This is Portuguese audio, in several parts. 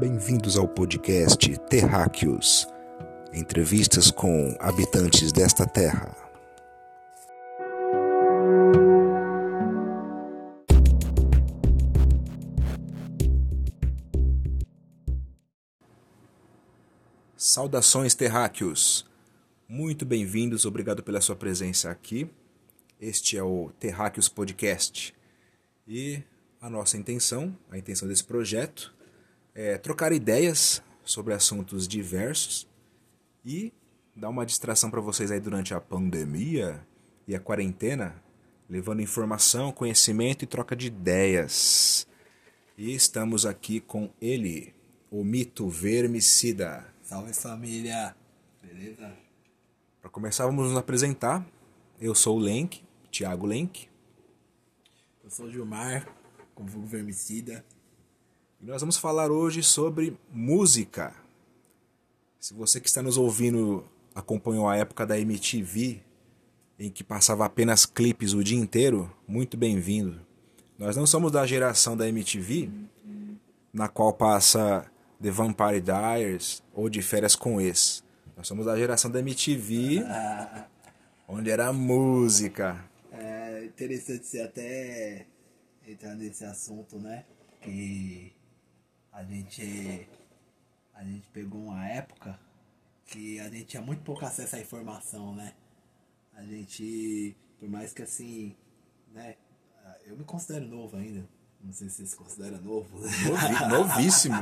Bem-vindos ao podcast Terráqueos entrevistas com habitantes desta terra. Saudações terráqueos! Muito bem-vindos, obrigado pela sua presença aqui. Este é o Terráqueos Podcast. E a nossa intenção, a intenção desse projeto, é trocar ideias sobre assuntos diversos e dar uma distração para vocês aí durante a pandemia e a quarentena, levando informação, conhecimento e troca de ideias. E estamos aqui com ele, o mito vermicida. Salve família, beleza? Para começar, vamos nos apresentar. Eu sou o Lenk, Thiago Lenk. Eu sou o Gilmar, com vulgo vermicida. E nós vamos falar hoje sobre música. Se você que está nos ouvindo acompanhou a época da MTV, em que passava apenas clipes o dia inteiro, muito bem-vindo. Nós não somos da geração da MTV, na qual passa The Vampire Diaries ou De Férias com Ex. Nós somos da geração da MTV, onde era música. É interessante você até entrar nesse assunto, né? Que a gente a gente pegou uma época que a gente tinha muito pouco acesso à informação, né? A gente, por mais que assim, né? Eu me considero novo ainda. Não sei se você se considera novo. Né? Novíssimo.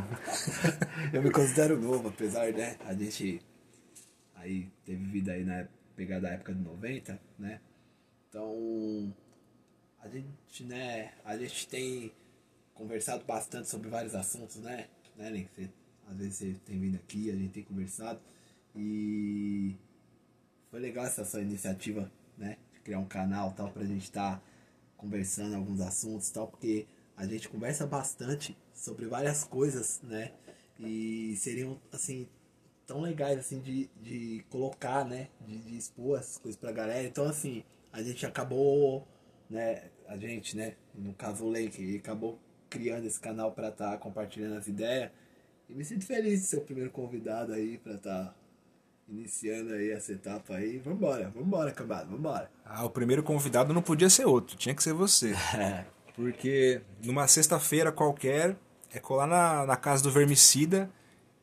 eu me considero novo, apesar, né? A gente aí teve vida aí na pegada da época de 90, né? Então, a gente, né? A gente tem conversado bastante sobre vários assuntos, né? Né, Link? Você às vezes você tem vindo aqui, a gente tem conversado. E foi legal essa sua iniciativa, né? De criar um canal tal pra gente estar tá conversando alguns assuntos tal, porque a gente conversa bastante sobre várias coisas, né? E seriam assim tão legais assim de, de colocar, né? De, de expor essas coisas pra galera. Então assim, a gente acabou, né? A gente, né? No caso o Lake, acabou criando esse canal para estar tá compartilhando as ideias. E me sinto feliz de ser o primeiro convidado aí pra estar tá iniciando aí essa etapa aí. Vambora, vambora, cambada, vambora. Ah, o primeiro convidado não podia ser outro, tinha que ser você. Porque numa sexta-feira qualquer, é colar na, na casa do vermicida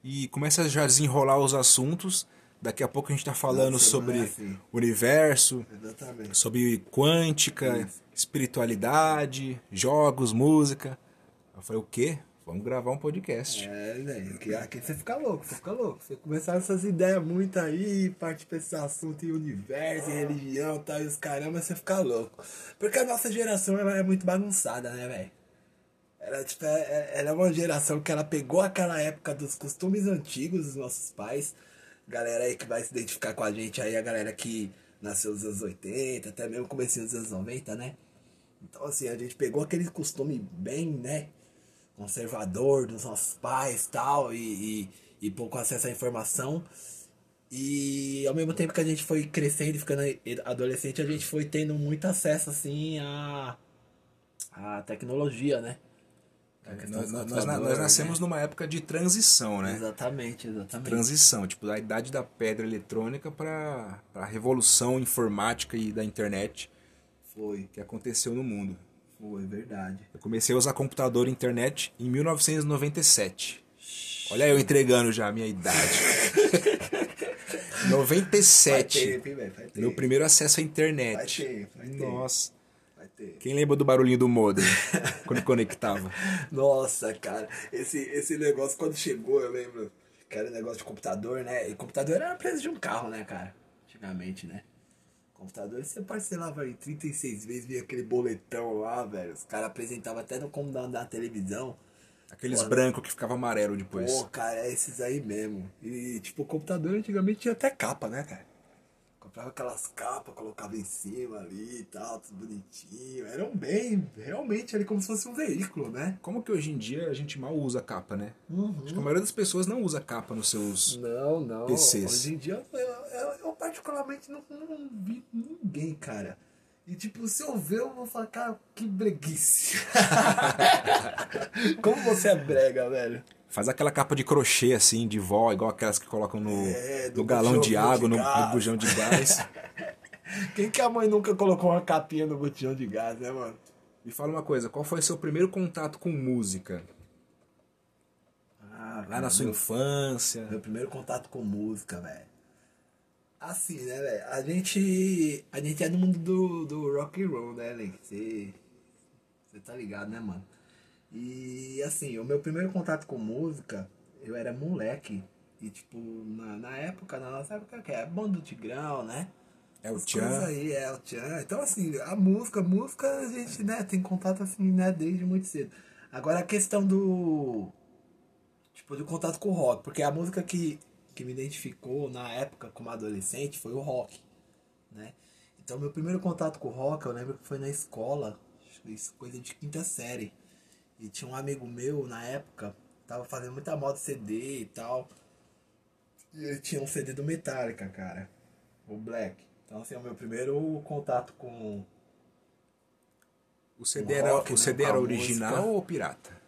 e começa a já desenrolar os assuntos. Daqui a pouco a gente está falando Nossa, sobre é assim. universo, Exatamente. sobre quântica, Isso. espiritualidade, jogos, música. Eu falei, o quê? Vamos gravar um podcast. É, velho. Aqui, aqui você fica louco, você fica louco. Você começar essas ideias muito aí, parte pra esse assunto em universo, em religião tal, e os caramba, você fica louco. Porque a nossa geração ela é muito bagunçada, né, velho? Ela, tipo, é, é, ela é uma geração que ela pegou aquela época dos costumes antigos dos nossos pais. Galera aí que vai se identificar com a gente aí, a galera que nasceu nos anos 80, até mesmo comecinho dos anos 90, né? Então, assim, a gente pegou aquele costume bem, né? Conservador dos nossos pais tal, e, e, e pouco acesso à informação. E ao mesmo tempo que a gente foi crescendo e ficando adolescente, a gente foi tendo muito acesso assim à, à tecnologia, né? É, nós, nós, nós, nós, nascemos né? numa época de transição, né? Exatamente, exatamente. Transição, tipo, da idade da pedra eletrônica para a revolução informática e da internet. Foi. Que aconteceu no mundo. Foi, verdade. Eu comecei a usar computador e internet em 1997. Olha eu entregando já a minha idade. 97. Vai ter, vai ter. Meu primeiro acesso à internet. Vai ter, vai ter. Nossa. Quem lembra do barulhinho do modem quando conectava? Nossa, cara. Esse, esse negócio quando chegou, eu lembro que era um negócio de computador, né? E computador era preço de um carro, né, cara? Antigamente, né? Computador, você parcelava em 36 vezes, via aquele boletão lá, velho. Os caras apresentavam até no como da, televisão. Aqueles brancos que ficava amarelo depois. Pô, cara, é esses aí mesmo. E, tipo, o computador antigamente tinha até capa, né, cara? Comprava aquelas capas, colocava em cima ali e tal, tudo bonitinho. Eram bem, realmente, ali como se fosse um veículo, né? Como que hoje em dia a gente mal usa capa, né? Uhum. Acho que a maioria das pessoas não usa capa nos seus não, não. PCs. Hoje em dia, particularmente não, não vi ninguém, cara. E tipo, se eu ver, eu vou falar, cara, que breguice. Como você é brega, velho? Faz aquela capa de crochê, assim, de vó, igual aquelas que colocam no, É, no galão de água, de no, no bujão de gás. Quem que a mãe nunca colocou uma capinha no botijão de gás, né, mano? Me fala uma coisa, qual foi seu primeiro contato com música? Ah, Lá na sua meu- infância? Meu primeiro contato com música, velho. Assim, né, velho? A gente. A gente é no mundo do, do rock and roll, né, Link? Você. Você tá ligado, né, mano? E assim, o meu primeiro contato com música, eu era moleque. E tipo, na, na época, na nossa época, que é banda do Tigrão, né? É o Tchan? aí, é o Tchan. Então, assim, a música, a música a gente, né, tem contato assim, né, desde muito cedo. Agora a questão do. Tipo, do contato com o rock, porque a música que, que me identificou na época como adolescente foi o rock, né? Então, meu primeiro contato com o rock, eu lembro que foi na escola, coisa de quinta série. E tinha um amigo meu na época, tava fazendo muita moda CD e tal. E ele tinha um CD do Metallica, cara. O Black. Então, assim, é o meu primeiro contato com. O CD O era, rock, o né, CD era original música. ou pirata?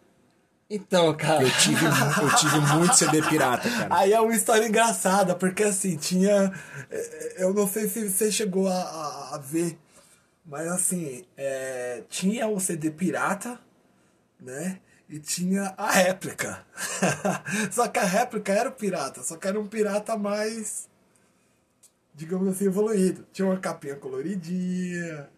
Então, cara. Eu tive, eu tive muito CD pirata, cara. Aí é uma história engraçada, porque assim, tinha. é, Eu não sei se você chegou a, a, a ver, mas assim, é, tinha o CD pirata, né? E tinha a réplica. só que a réplica era o pirata, só que era um pirata mais, digamos assim, evoluído. Tinha uma capinha coloridinha,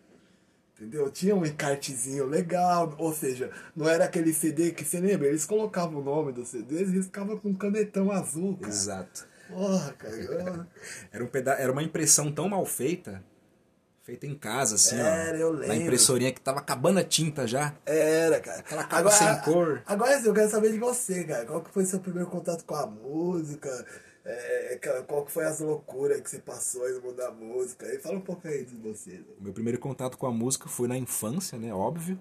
entendeu? Tinha um encartezinho legal, ou seja, não era aquele CD que você lembra, eles colocavam o nome dos CDs e eles ficavam com um canetão azul, cara. Exato. Porra, cara. Era, um peda era uma impressão tão mal feita, feita em casa, assim, Era, ó. eu Na lembro. impressorinha que tava acabando a tinta já. Era, cara. Aquela capa sem cor. Agora assim, eu quero saber de você, cara. Qual que foi seu primeiro contato com a música? É, cara, qual que foi as loucuras que você passou aí no mundo da música? E fala um pouco aí de você. né? Meu primeiro contato com a música foi na infância, né? Óbvio.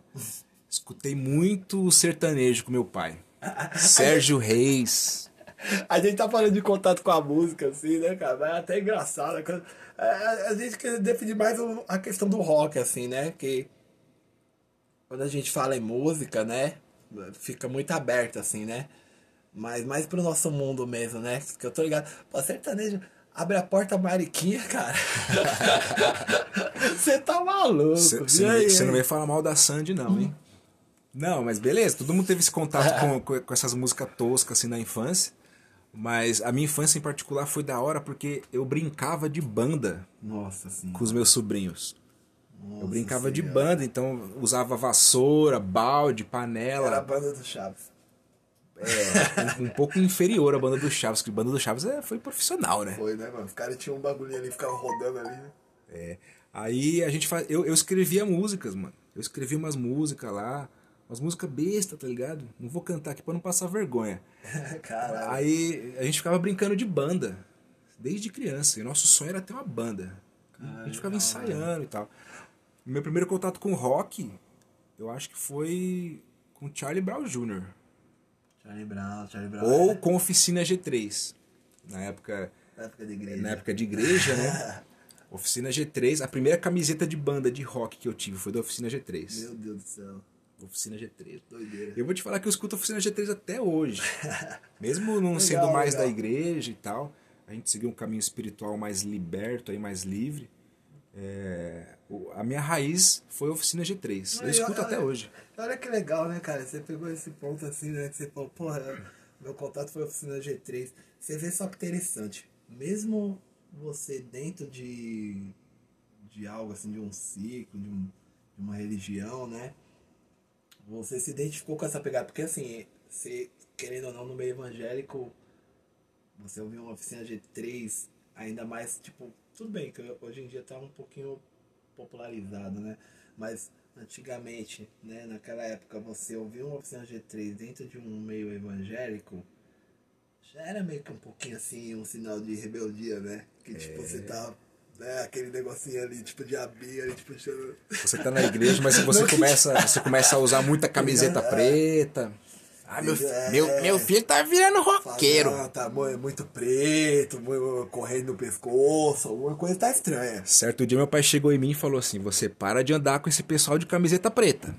Escutei muito sertanejo com meu pai. Sérgio Reis. A gente tá falando de contato com a música, assim, né, cara? Mas é até engraçado. né, cara? É, A gente quer definir mais a questão do rock, assim, né? Que quando a gente fala em música, né? Fica muito aberto, assim, né? Mas mais pro nosso mundo mesmo, né? Que eu tô ligado. Pô, sertanejo abre a porta mariquinha, cara. Você tá maluco. Você não, veio falar mal da Sandy, não, hein? Não, mas beleza, todo mundo teve esse contato com, com, essas músicas toscas assim na infância. Mas a minha infância em particular foi da hora porque eu brincava de banda Nossa com os meus sobrinhos. Nossa Eu brincava de Senhora. banda, então usava vassoura, balde, Era a panela. banda do Chaves. É, um, um pouco inferior à banda do Chaves, que a banda do Chaves é, foi profissional, né? Foi, né, mano? Os caras tinham um bagulhinho ali, ficavam rodando ali, né? É. Aí a gente faz. Eu, eu escrevia músicas, mano. Eu escrevia umas músicas lá. Umas músicas besta, tá ligado? Não vou cantar aqui pra não passar vergonha. Caralho. Aí a gente ficava brincando de banda. Desde criança. E nosso sonho era ter uma banda. a gente ficava ensaiando e tal. Meu primeiro contato com rock, eu acho que foi com Charlie Brown Jr. Charlie Brown, Charlie Brown. Ou com Oficina G3. Na época, Na época de igreja. na época de igreja, né? Oficina G3. A primeira camiseta de banda de rock que eu tive foi da Oficina G3. Meu Deus do céu. Oficina G3. Doideira. Eu vou te falar que eu escuto a Oficina G3 até hoje. Mesmo não Legal, sendo mais legal. da igreja e tal, a gente seguiu um caminho espiritual mais liberto, aí mais livre. É, a minha raiz foi a Oficina G3. Eu escuto olha- até hoje. Olha que legal, né, cara? Você pegou esse ponto assim, né? Que você falou, porra, meu contato foi a oficina G3. Você vê só que interessante. Mesmo você dentro de, de algo assim, de um ciclo, de, um, de uma religião, né? Você se identificou com essa pegada. Porque assim, você, querendo ou não, no meio evangélico, você ouviu uma oficina G3, ainda mais, tipo, tudo bem que hoje em dia tá um pouquinho popularizado, né? Mas antigamente, né, naquela época, você ouvir uma oficina G3 dentro de um meio evangélico, já era meio que um pouquinho assim, um sinal de rebeldia, né? Que tipo, você tá. Né, aquele negocinho ali, tipo, de abinha ali, tipo. Você tá na igreja, mas você Não que- começa, você começa a usar muita camiseta É. preta. Ah, meu, É. meu, meu filho tá virando roqueiro. Ah, tá mu- muito preto, correndo no pescoço, alguma coisa tá estranha. Certo dia meu pai chegou em mim e falou assim: Você para de andar com esse pessoal de camiseta preta.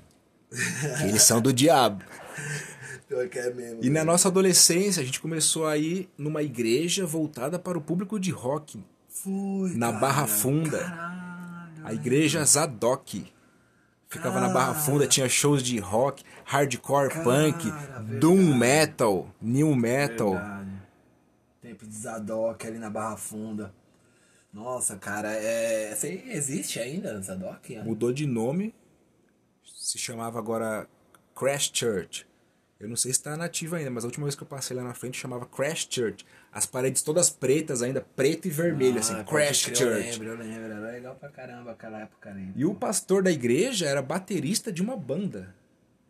que eles são do diabo. Pior que é mesmo. E na velho. nossa adolescência, a gente começou a ir numa igreja voltada para o público de rock. Foi, na cara. Barra Funda. Caralho, A igreja Zadok. Ficava na Barra Funda, tinha shows de rock, hardcore, Cara, punk, verdade. doom metal, new metal. Verdade. Tempo de Zadok ali na Barra Funda. Nossa, cara, é. Você existe ainda Zadok? Mudou de nome, se chamava agora Crash Church. Eu não sei se está nativa ainda, mas a última vez que eu passei lá na frente chamava Crash Church. As paredes todas pretas ainda, preto e vermelho, assim, Ah, Crash pode crer, Church. Eu lembro, eu lembro. Era legal pra caramba aquela época ali. E o pastor da igreja era baterista de uma banda.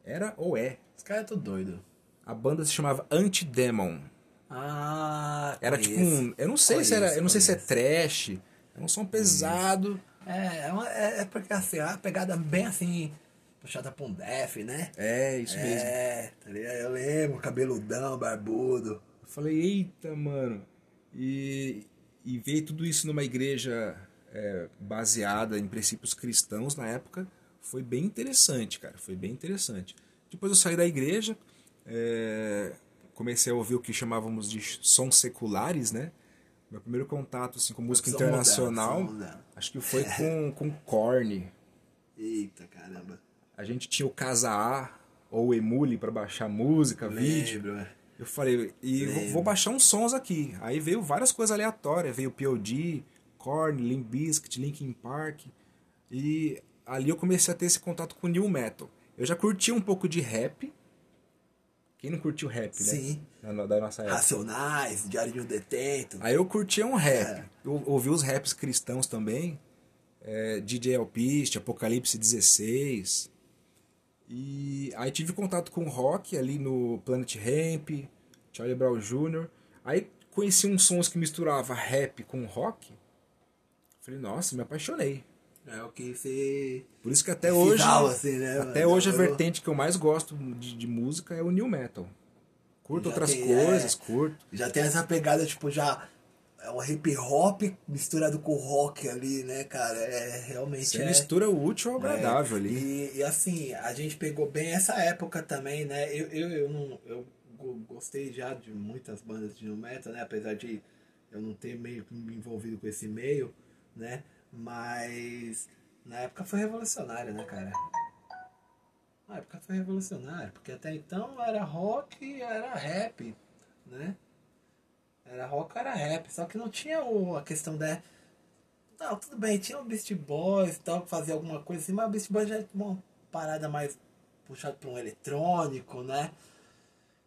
Era ou é. Os caras tudo doido. A banda se chamava Antidemon. Ah, Era conheço. tipo um. Eu não sei se era. Conheço, Eu não sei se é conheço. trash. Era um som pesado. É, é, uma- é, é porque assim, a pegada bem assim, puxada pra um def, né? É, isso mesmo. É, tá ligado? Eu lembro, cabeludão, barbudo. Eu falei, eita, mano. E, e ver tudo isso numa igreja é, baseada em princípios cristãos na época foi bem interessante, cara. Foi bem interessante. Depois eu saí da igreja, é, comecei a ouvir o que chamávamos de sons seculares, né? Meu primeiro contato assim, com música internacional, moderno, acho que foi com, com Korn. Eita, caramba. A gente tinha o Casa A ou o Emule para baixar música, vídeo. Lembro, é. Eu falei, e vou, vou baixar uns sons aqui. Aí veio várias coisas aleatórias. Veio P.O.D., Korn, Limp Bizkit, Linkin Park. E ali eu comecei a ter esse contato com New Metal. Eu já curti um pouco de rap. Quem não curtiu rap, né? Sim. Na- da nossa época. Racionais, Diário de um Detento. Aí eu curtia um rap. É. Eu ouvi os raps cristãos também. É, DJ Alpiste, Apocalipse 16. E aí tive contato com rock ali no Planet Ramp, Charlie Brown Jr. Aí conheci uns sons que misturava rap com rock. Falei, nossa, me apaixonei. É o que você. Por isso que até hoje, Final, assim, né, até hoje a vertente que eu mais gosto de, de música é o new metal. Curto Já outras tem, coisas, é. curto. Já tem essa pegada, tipo, já. É um hip hop misturado com rock ali, né, cara? É realmente. Você é... mistura o útil ao agradável É, ali. E, e, assim, a gente pegou bem essa época também, né? Eu, eu, eu, não, eu go- gostei já de muitas bandas de nu metal, né? Apesar de eu não ter meio me envolvido com esse meio, né? Mas na época foi revolucionário, né, cara? Na época foi revolucionário, porque até então era rock e era rap, né? Era rock era rap, só que não tinha o, a questão da. Não, tudo bem, tinha o Beast Boys e tal, que fazia alguma coisa assim, mas o Beast Boys já é uma parada mais puxada para um eletrônico, né?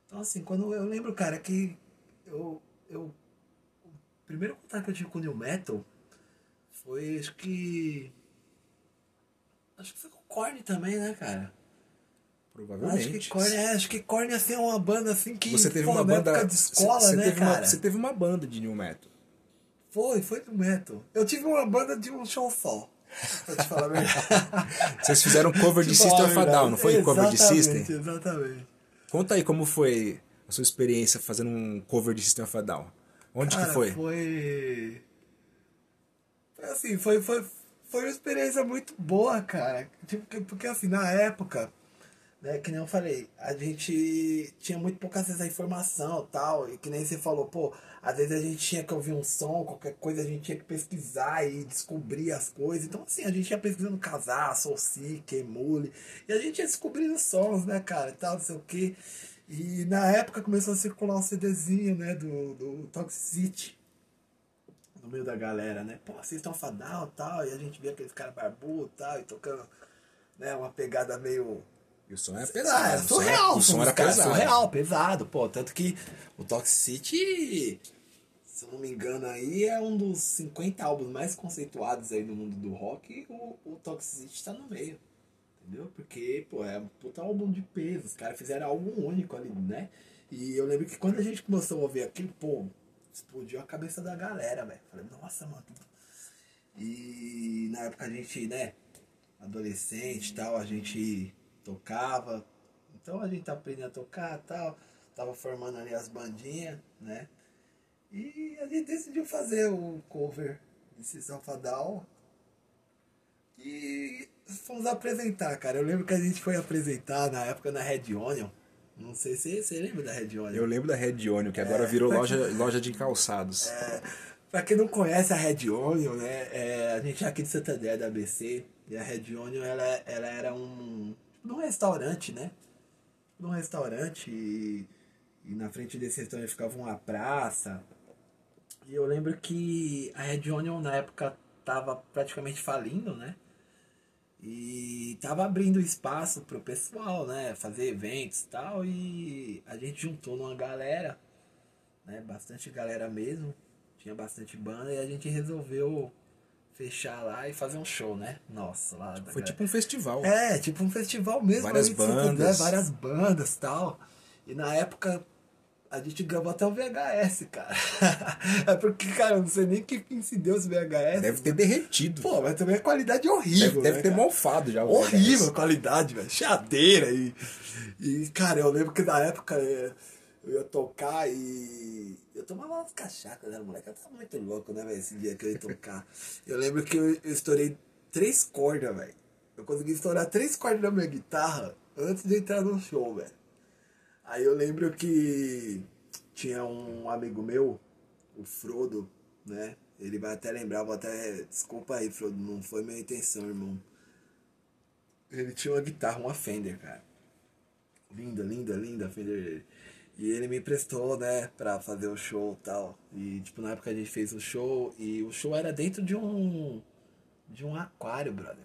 Então, assim, quando eu lembro, cara, que eu. eu o primeiro contato que eu tive com o New Metal foi, acho que. Acho que foi com o Korn também, né, cara? Provavelmente. Acho que Korn, é, acho que Korn assim, é uma banda assim que. Você teve pô, uma banda. de escola, você, você né, teve cara? Uma, você teve uma banda de new metal. Foi, foi do metal. Eu tive uma banda de um show só. Pra te falar a verdade. Vocês fizeram cover de falar System of a. Down, não foi? Cover de System? Exatamente. Conta aí como foi a sua experiência fazendo um cover de System of a Down. Onde Cara, que foi? Foi. Assim, foi, foi, foi uma experiência muito boa, cara. Tipo, que- porque assim, na época, né, que nem eu falei, a gente tinha muito pouco acesso à informação tal. E que nem você falou, pô, às vezes a gente tinha que ouvir um som, qualquer coisa, a gente tinha que pesquisar e descobrir as coisas. Então, assim, a gente ia pesquisando casar, Soulseek, Emule, e a gente ia descobrindo sons, né, cara, e tal, não sei o quê. E na época começou a circular um CDzinho, né, do, do Toxicity no meio da galera, né? Pô, vocês estão fadal e tal, e a gente via aqueles caras barbudo e tal, e tocando, né, uma pegada meio. E o som era Ah, pesado. era o som surreal, era, o som era pesado. surreal, pesado, pô. Tanto que o Toxicity, se eu não me engano, aí é um dos 50 álbuns mais conceituados aí no mundo do rock, o, o Toxicity tá no meio. Entendeu? Porque, pô, é um puta álbum de peso. Os caras fizeram algo único ali, né? E eu lembro que quando a gente começou a ouvir aquilo, pô, explodiu a cabeça da galera, velho. Falei, nossa, mano. E na época a gente, né, adolescente e tal, a gente tocava. Então a gente tá aprendendo a tocar tal. Tava formando ali as bandinhas, né? E a gente decidiu fazer o cover de System of a Down. E fomos apresentar, cara. Eu lembro que a gente foi apresentar na época na Red Onion. Não sei se você lembra da Red Onion. Eu lembro da Red Onion, que agora virou loja, loja de calçados. É, pra quem não conhece a Red Onion, né? É, a gente é aqui de Santander, da ABC. E a Red Onion, ela, ela era um... Num restaurante, né? Num restaurante e, e na frente desse restaurante ficava uma praça. E eu lembro que a Red Onion na época tava praticamente falindo, né? E tava abrindo espaço pro pessoal, né? Fazer eventos e tal. E a gente juntou numa galera, né? Bastante galera mesmo. Tinha bastante banda e a gente resolveu fechar lá e fazer um show, né? Nossa, lá. Foi tipo um festival. É, tipo um festival mesmo. Várias bandas. Né? Várias bandas e tal. E na época a gente gravou até o VHS, cara. é porque, cara, eu não sei nem quem se deu esse VHS. Deve ter derretido. Pô, mas também a qualidade é horrível. deve, deve né, ter cara? mofado já. Horrível a qualidade, velho. Chadeira e. E, cara, eu lembro que na época eh, eu ia tocar e. Eu tomava umas cachaças, né, moleque? Eu tava muito louco, né, velho, esse dia que eu ia tocar. eu lembro que eu, eu estourei três cordas, velho. Eu consegui estourar três cordas da minha guitarra antes de entrar no show, velho. Aí eu lembro que tinha um amigo meu, o Frodo, né? Ele vai até lembrar, vou até. Desculpa aí, Frodo, não foi minha intenção, irmão. Ele tinha uma guitarra, uma Fender, cara. Linda, linda, linda Fender. E ele me emprestou, né, pra fazer o show e tal. E, tipo, na época a gente fez o show e o show era dentro de um. de um aquário, brother.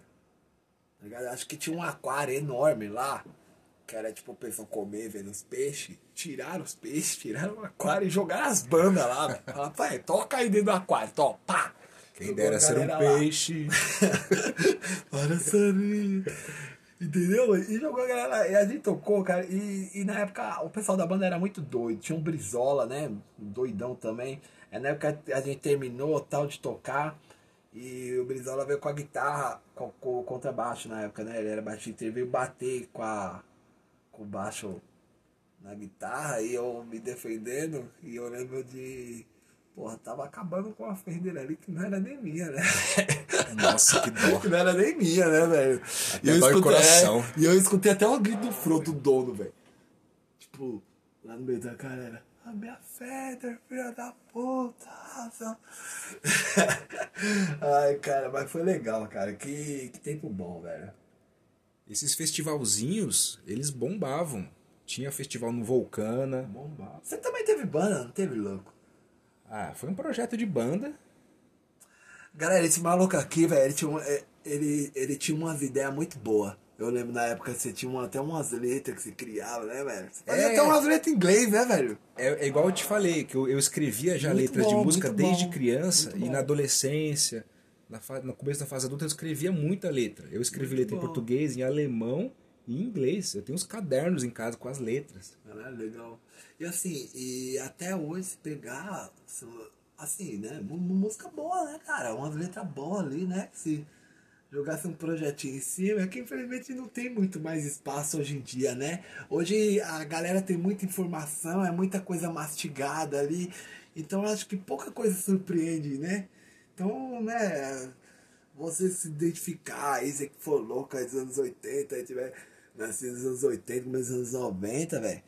Tá ligado? Acho que tinha um aquário enorme lá. Que era tipo o pessoal comer, vendo os peixes. Tiraram os peixes, tiraram o aquário e jogaram as bandas lá, velho. Falaram, pai, toca aí dentro do aquário, to, pá! Quem dera ser um lá. peixe. Olha Sarinha. Entendeu? E jogou a galera lá. E a gente tocou, cara. E, e na época o pessoal da banda era muito doido. Tinha um Brizola, né? Doidão também. Aí na época a gente terminou tal de tocar. E o Brizola veio com a guitarra, com, com o contrabaixo na época, né? Ele era baixista. Ele veio bater com, a, com baixo na guitarra e eu me defendendo. E eu lembro de. Porra, tava acabando com a Fender ali que não era nem minha, né? Nossa, que dó. que não era nem minha, né, velho? Dói o coração. é, e eu escutei até o grito do Frodo, do dono, velho. Tipo, lá no meio da galera. A minha Feder, filha da puta. razão." Ai, cara, mas foi legal, cara. Que, que tempo bom, velho. Esses festivalzinhos, eles bombavam. Tinha festival no Vulcana. Bomba. Você também teve banda, não teve, louco? Ah, foi um projeto de banda. Galera, esse maluco aqui, velho, ele tinha, um- é, ele, ele tinha umas ideias muito boas. Eu lembro na época que você tinha uma- até umas letras que você criava, né, velho? Você fazia É. até umas letras em inglês, né, velho? É, é igual eu te falei, que eu, eu escrevia já Muito letras bom, de música desde bom, criança e bom. na adolescência, na fa- no começo da fase adulta, eu escrevia muita letra. Eu escrevi Muito letra em bom. português, em alemão e em inglês. Eu tenho uns cadernos em casa com as letras. Caralho, legal. E assim, e até hoje se pegar, assim, né, música boa, né, cara? Umas letras boas ali, né? Se jogasse um projetinho em cima, é que infelizmente não tem muito mais espaço hoje em dia, né? Hoje a galera tem muita informação, é muita coisa mastigada ali, então eu acho que pouca coisa surpreende, né? Então, né, você se identificar aí, você que for louco aí dos anos 80, aí tiver nascido nos anos 80, começo dos anos 90, velho.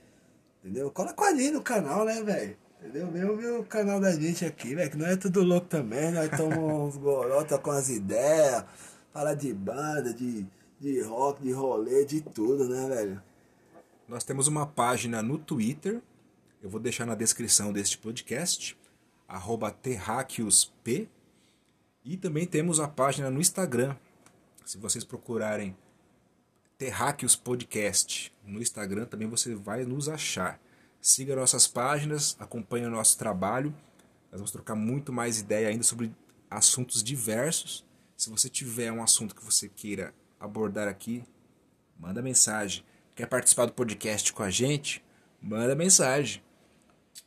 Entendeu? Cola com a gente no canal, né, velho? Entendeu? Vê o meu canal da gente aqui, velho. Que nós é tudo louco também. Nós tomamos uns gorota com as ideias. Fala de banda, de, de rock, de rolê, de tudo, né, velho? Nós temos uma página no Twitter, eu vou deixar na descrição deste podcast, arroba terráqueosp, e também temos a página no Instagram. Se vocês procurarem Terráqueos Podcast no Instagram, também você vai nos achar. Siga nossas páginas, acompanhe o nosso trabalho. Nós vamos trocar muito mais ideia ainda sobre assuntos diversos. Se você tiver um assunto que você queira abordar aqui, manda mensagem. Quer participar do podcast com a gente? Manda mensagem.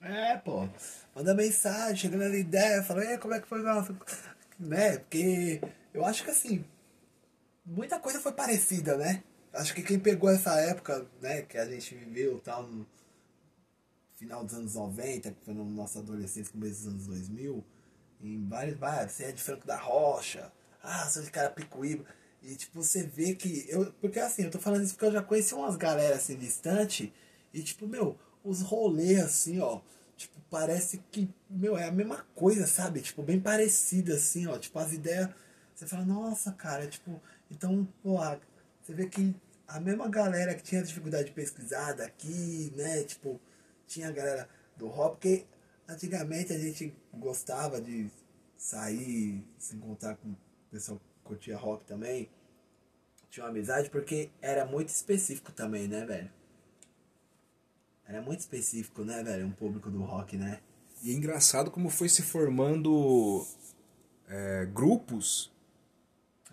É, pô. Manda mensagem, chegando na ideia, fala, "E, como é que foi nossa. Né? Porque eu acho que assim, muita coisa foi parecida, né? Acho que quem pegou essa época, né, que a gente viveu tal no final dos anos 90, que foi na nossa adolescência, começo dos anos 2000, em vários, vários, você é de Franco da Rocha, ah, sou de Carapicuíba, e tipo, você vê que, eu, porque assim, eu tô falando isso porque eu já conheci umas galera assim distante, E tipo, meu, os rolês assim, ó. Tipo, parece que, meu, é a mesma coisa, sabe? Tipo, bem parecida assim, ó. Tipo, as ideias. Você fala, nossa, cara, tipo, então, pô, você vê que a mesma galera que tinha dificuldade de pesquisar daqui, né? Tipo, tinha a galera do rock, porque antigamente a gente gostava de sair, se encontrar com o pessoal que curtia rock também. Tinha uma amizade porque era muito específico também, né, velho? Era muito específico, né, velho? Um público do rock, né? E é engraçado como foi se formando é, grupos,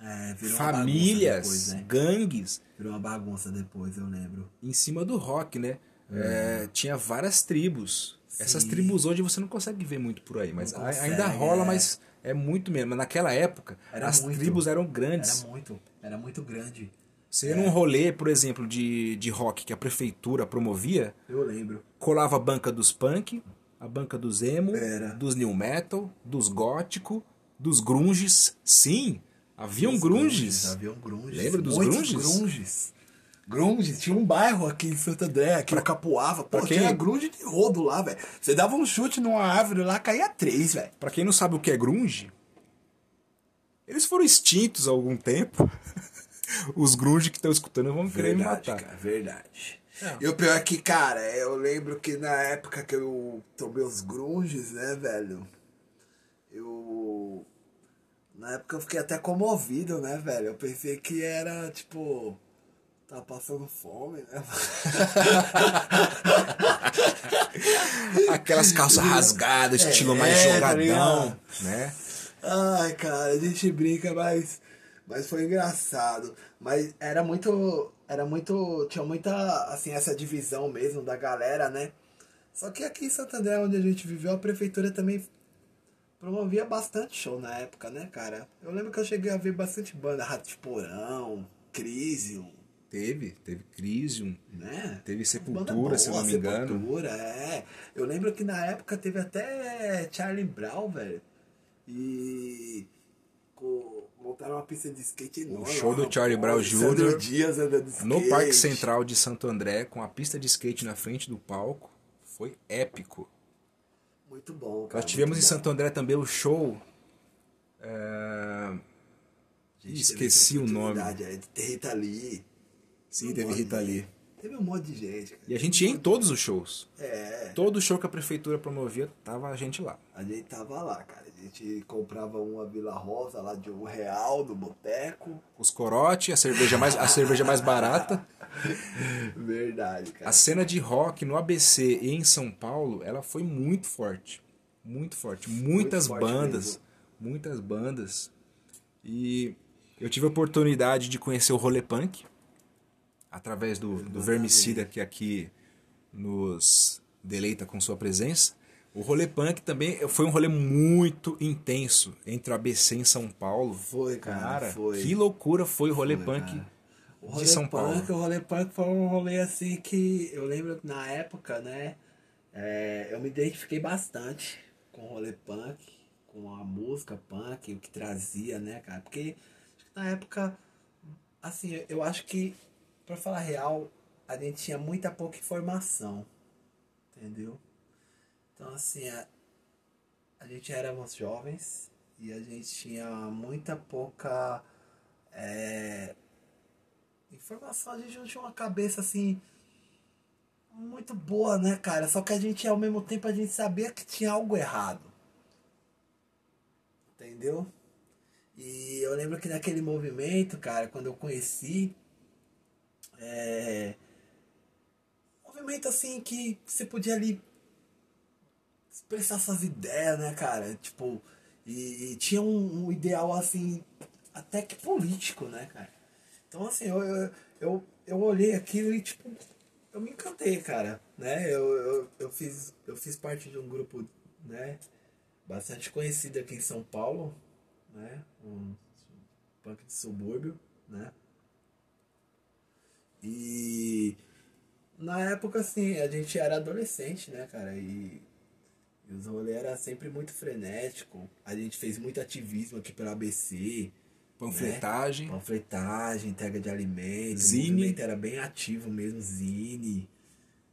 É, famílias, depois, né? gangues Virou uma bagunça depois, eu lembro. em cima do rock, né? É, tinha várias tribos. Essas Sim. tribos hoje você não consegue ver muito por aí, mas consegue, ainda rola, é. mas é muito mesmo. Mas naquela época, Era as muito. tribos eram grandes. Era muito, era muito grande. Você ia num rolê, por exemplo, de, de rock que a prefeitura promovia, Eu lembro. colava a banca dos punk, a banca dos emo, Era. dos new metal, dos gótico, dos grunges. Sim, haviam grunges. Haviam grunges. Lembra dos Muitos grunges? grunges. Grunges. Tinha um bairro aqui em Santo André, que eu capoava. Pô, Pra quem- tinha grunge de rodo lá, velho. Você dava um chute numa árvore lá, caía três, velho. Pra quem não sabe o que é grunge, eles foram extintos há algum tempo. Os grunge que estão escutando vão querer me Verdade, matar. cara, verdade. É. E o pior é que, cara, eu lembro que na época que eu tomei os grunges, né, velho? Eu. Na época eu fiquei até comovido, né, velho? Eu pensei que era, tipo. Tá passando fome, né? Aquelas calças rasgadas, estilo mais É, tá jogadão, né? Ai, cara, a gente brinca, mas, mas foi engraçado. Mas era muito, era muito, tinha muita, assim, essa divisão mesmo da galera, né? Só que aqui em Santander, onde a gente viveu, a prefeitura também promovia bastante show na época, né, cara? Eu lembro que eu cheguei a ver bastante banda, Rato de Porão, Crisium, Teve, teve Crisium, né? teve Sepultura, boa, se eu não me engano. Sepultura, é. Eu lembro que na época teve até Charlie Brown, velho. E. co- montaram uma pista de skate enorme. show do Charlie Brown Jr. Dias. No Parque Central de Santo André, com a pista de skate na frente do palco, foi épico. Muito bom, cara. Nós tivemos em bom. Santo André também o show. é, gente esqueci o nome. ter Rita Lee. Sim, teve Rita Lee. Teve um monte de gente, cara. E a gente ia em todos os shows. É, Todo show que a prefeitura promovia, tava a gente lá. a gente tava lá, cara. A gente comprava uma Vila Rosa lá de um real no boteco. Os corote, a cerveja mais, a cerveja mais barata. Verdade, cara. A cena de rock no ABC e em São Paulo, ela foi muito forte. Muito forte. Muitas forte bandas. mesmo. Muitas bandas. E eu tive a oportunidade de conhecer o rolê punk. Através do, do Vermicida, que aqui nos deleita com sua presença. O rolê punk também foi um rolê muito intenso entre o ABC em São Paulo. Foi, cara, foi. que loucura foi o rolê Foi, punk cara. O de rolê São punk, Paulo. O rolê punk foi um rolê assim que eu lembro na época, né? é, eu me identifiquei bastante com o rolê punk, com a música punk, o que trazia, né, cara? Porque na época, assim, eu acho que, pra falar real, a gente tinha muita pouca informação, entendeu? Então, assim, a, a gente éramos jovens e a gente tinha muita pouca. é, informação, a gente não tinha uma cabeça assim muito boa, né, cara? Só que a gente ao mesmo tempo a gente sabia que tinha algo errado. Entendeu? E eu lembro que naquele movimento, cara, quando eu conheci, é, movimento assim que você podia ali expressar suas ideias, né, cara? Tipo, e, e tinha um, um ideal assim, até que político, né, cara? Então assim, eu, eu, eu, eu olhei aquilo e tipo, eu me encantei, cara, né? Eu, eu, eu, fiz, eu fiz parte de um grupo, né, bastante conhecido aqui em São Paulo, né? Um punk de subúrbio, né? E na época, assim, a gente era adolescente, né, cara? E, e os rolês era sempre muito frenético. A gente fez muito ativismo aqui pela ABC. Panfletagem. Né? Panfletagem, entrega de alimentos. Zine. O movimento era bem ativo mesmo, zine.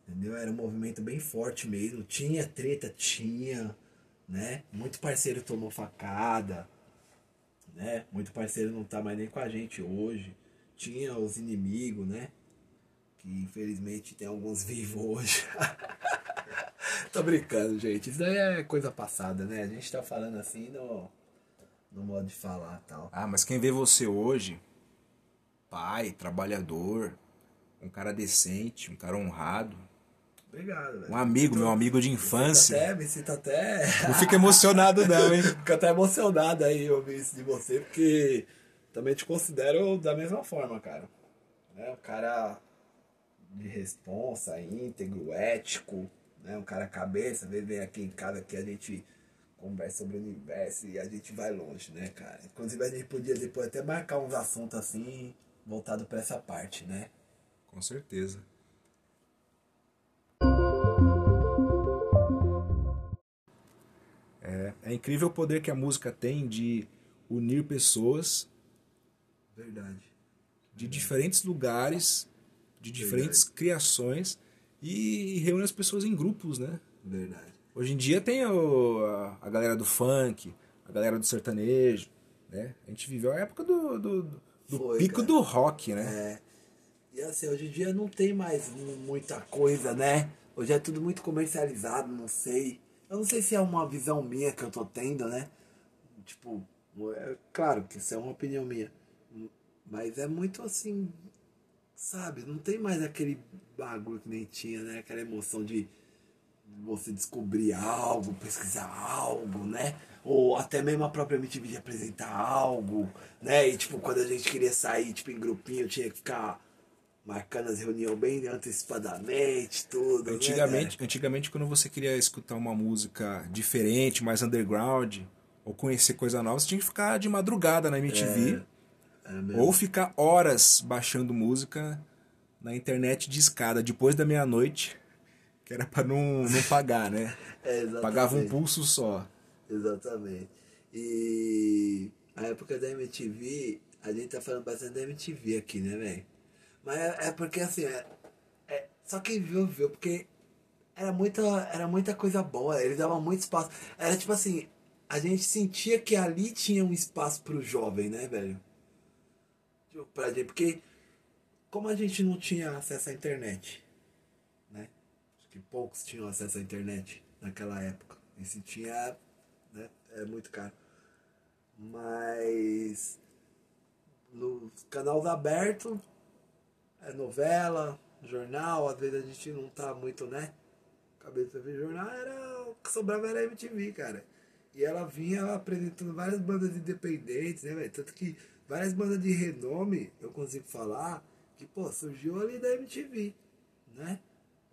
Entendeu? Era um movimento bem forte mesmo. Tinha treta, tinha, né? Muito parceiro tomou facada, né? Muito parceiro não tá mais nem com a gente hoje. Tinha os inimigos, né? Que infelizmente tem alguns vivos hoje. Tô brincando, gente. Isso daí é coisa passada, né? A gente tá falando assim no, no modo de falar tal. Ah, mas quem vê você hoje, pai, trabalhador, um cara decente, um cara honrado, Obrigado, velho. um amigo, meu amigo de Me infância. até, me sinto até. Não fica emocionado não, hein? Fico até emocionado aí ouvir isso de você, porque também te considero da mesma forma, cara. É um cara de responsa, íntegro, ético, né? Um cara cabeça, vezes vem aqui em casa que a gente conversa sobre o universo e a gente vai longe, né, cara? Inclusive a gente podia depois até marcar uns assuntos assim, voltado pra essa parte, né? Com certeza. É, é incrível o poder que a música tem de unir pessoas Verdade. de diferentes lugares, de diferentes criações e reúne as pessoas em grupos, né? Verdade. Hoje em dia tem o- a, a galera do funk, a galera do sertanejo, né? A gente viveu a época do, do, do Foi, pico cara. do rock, né? É. E assim, hoje em dia não tem mais mu- muita coisa, né? Hoje é tudo muito comercializado, não sei. Eu não sei se é uma visão minha que eu tô tendo, né? Tipo, é claro que isso é uma opinião minha. Mas é muito assim, sabe? Não tem mais aquele bagulho que nem tinha, né? Aquela emoção de você descobrir algo, pesquisar algo, né? Ou até mesmo a própria MTV de apresentar algo, né? E tipo, quando a gente queria sair, tipo, em grupinho, tinha que ficar marcando as reuniões bem antecipadamente, tudo. né, Antigamente, antigamente, quando você queria escutar uma música diferente, mais underground, ou conhecer coisa nova, você tinha que ficar de madrugada na MTV, cara? É ou ficar horas baixando música na internet de escada depois da meia-noite, que era pra não, não pagar, né? É. Pagava um pulso só. Exatamente. E a época da MTV, a gente tá falando bastante da MTV aqui, né, velho? Mas é, é porque assim, é, é- só quem viu, viu, porque era muita, era muita coisa boa, eles davam muito espaço. Era tipo assim, a gente sentia que ali tinha um espaço pro jovem, né, velho? Pra gente, porque como a gente não tinha acesso à internet, né? Acho que poucos tinham acesso à internet naquela época. E se tinha, né? É muito caro. Mas nos canais abertos, é novela, jornal, às vezes a gente não tá muito, né? Cabeça ver jornal, era o que sobrava era MTV, cara. E ela vinha apresentando várias bandas independentes, né, velho? Tanto que várias bandas de renome, eu consigo falar, que, pô, surgiu ali da MTV, né?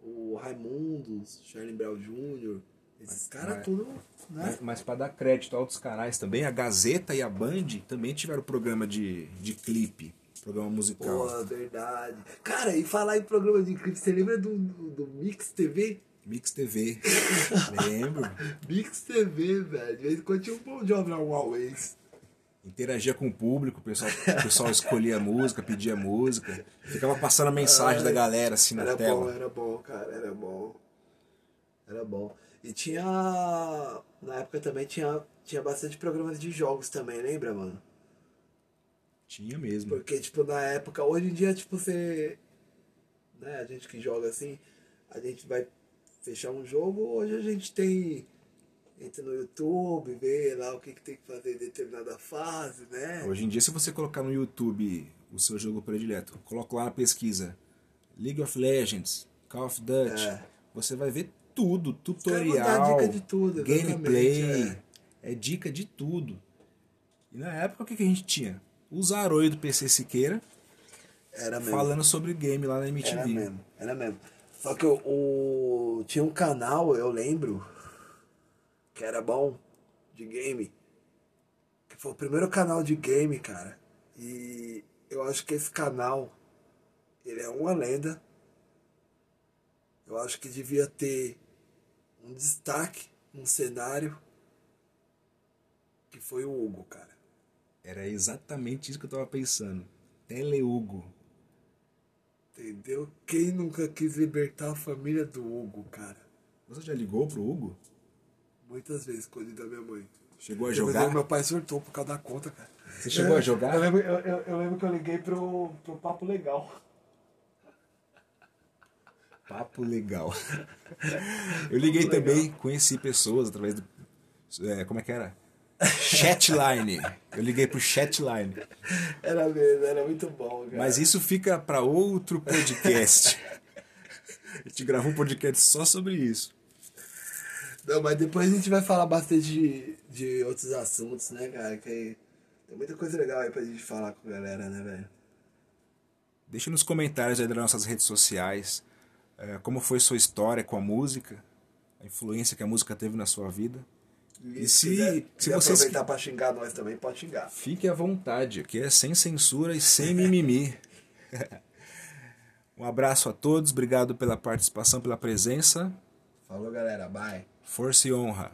O Raimundos, Charlie Brown Jr., esses caras tudo, né? Mas, mas para dar crédito a outros canais também, a Gazeta e a Band também tiveram programa de, de clipe, programa musical. Pô, verdade. Cara, e falar em programa de clipe, você lembra do, do, do Mix TV? Mix TV. Lembro. Mix TV, velho. De vez em quando tinha um bom job na Huawei. Interagia com o público, o pessoal, o pessoal escolhia a música, pedia música. Ficava passando a mensagem da galera assim na Era tela. bom, era bom, cara, era bom. Era bom. E tinha. Na época também tinha, tinha bastante programas de jogos também, lembra, mano? Tinha mesmo. Porque, tipo, na época, hoje em dia, tipo, você. Né, a gente que joga assim, a gente vai fechar um jogo, hoje a gente tem. Entra no YouTube, vê lá o que, que tem que fazer em determinada fase, né? Hoje em dia, se você colocar no YouTube o seu jogo predileto, coloca lá na pesquisa League of Legends, Call of Duty, É. você vai ver tudo, tutorial, dica de tudo, gameplay, exatamente, é. dica de tudo. E na época, o que, que a gente tinha? O Zaroi do PC Siqueira Era mesmo. falando sobre game lá na MTV. Era mesmo, era mesmo. Só que o, o- tinha um canal, eu lembro, que era bom, de game. Que foi o primeiro canal de game, cara. E eu acho que esse canal, ele é uma lenda. Eu acho que devia ter um destaque, um cenário, que foi o Hugo, cara. Era exatamente isso que eu tava pensando. Teleugo. Entendeu? Quem nunca quis libertar a família do Hugo, cara? Você já ligou pro Hugo? Muitas vezes, escondido da minha mãe. Chegou a jogar? meu pai surtou por causa da conta, cara. Você chegou a jogar? Eu lembro, eu, eu- eu lembro que eu liguei pro, pro Papo Legal. Papo legal. Eu liguei Papo legal. também, conheci pessoas através do. é, como é que era? Chatline. Eu liguei pro Chatline. Era mesmo, era muito bom, cara. Mas isso fica para outro podcast. A gente gravou um podcast só sobre isso. Não, mas depois a gente vai falar bastante de, de outros assuntos, né, cara? Que tem muita coisa legal aí pra gente falar com a galera, né, velho? Deixe nos comentários aí das nossas redes sociais é, como foi sua história com a música, a influência que a música teve na sua vida. E se- quiser, se quiser vocês- aproveitar pra xingar nós também, pode xingar. Fique à vontade, aqui é sem censura e sem mimimi. um abraço a todos, obrigado pela participação, pela presença. Falou, galera. Bye. Força e honra.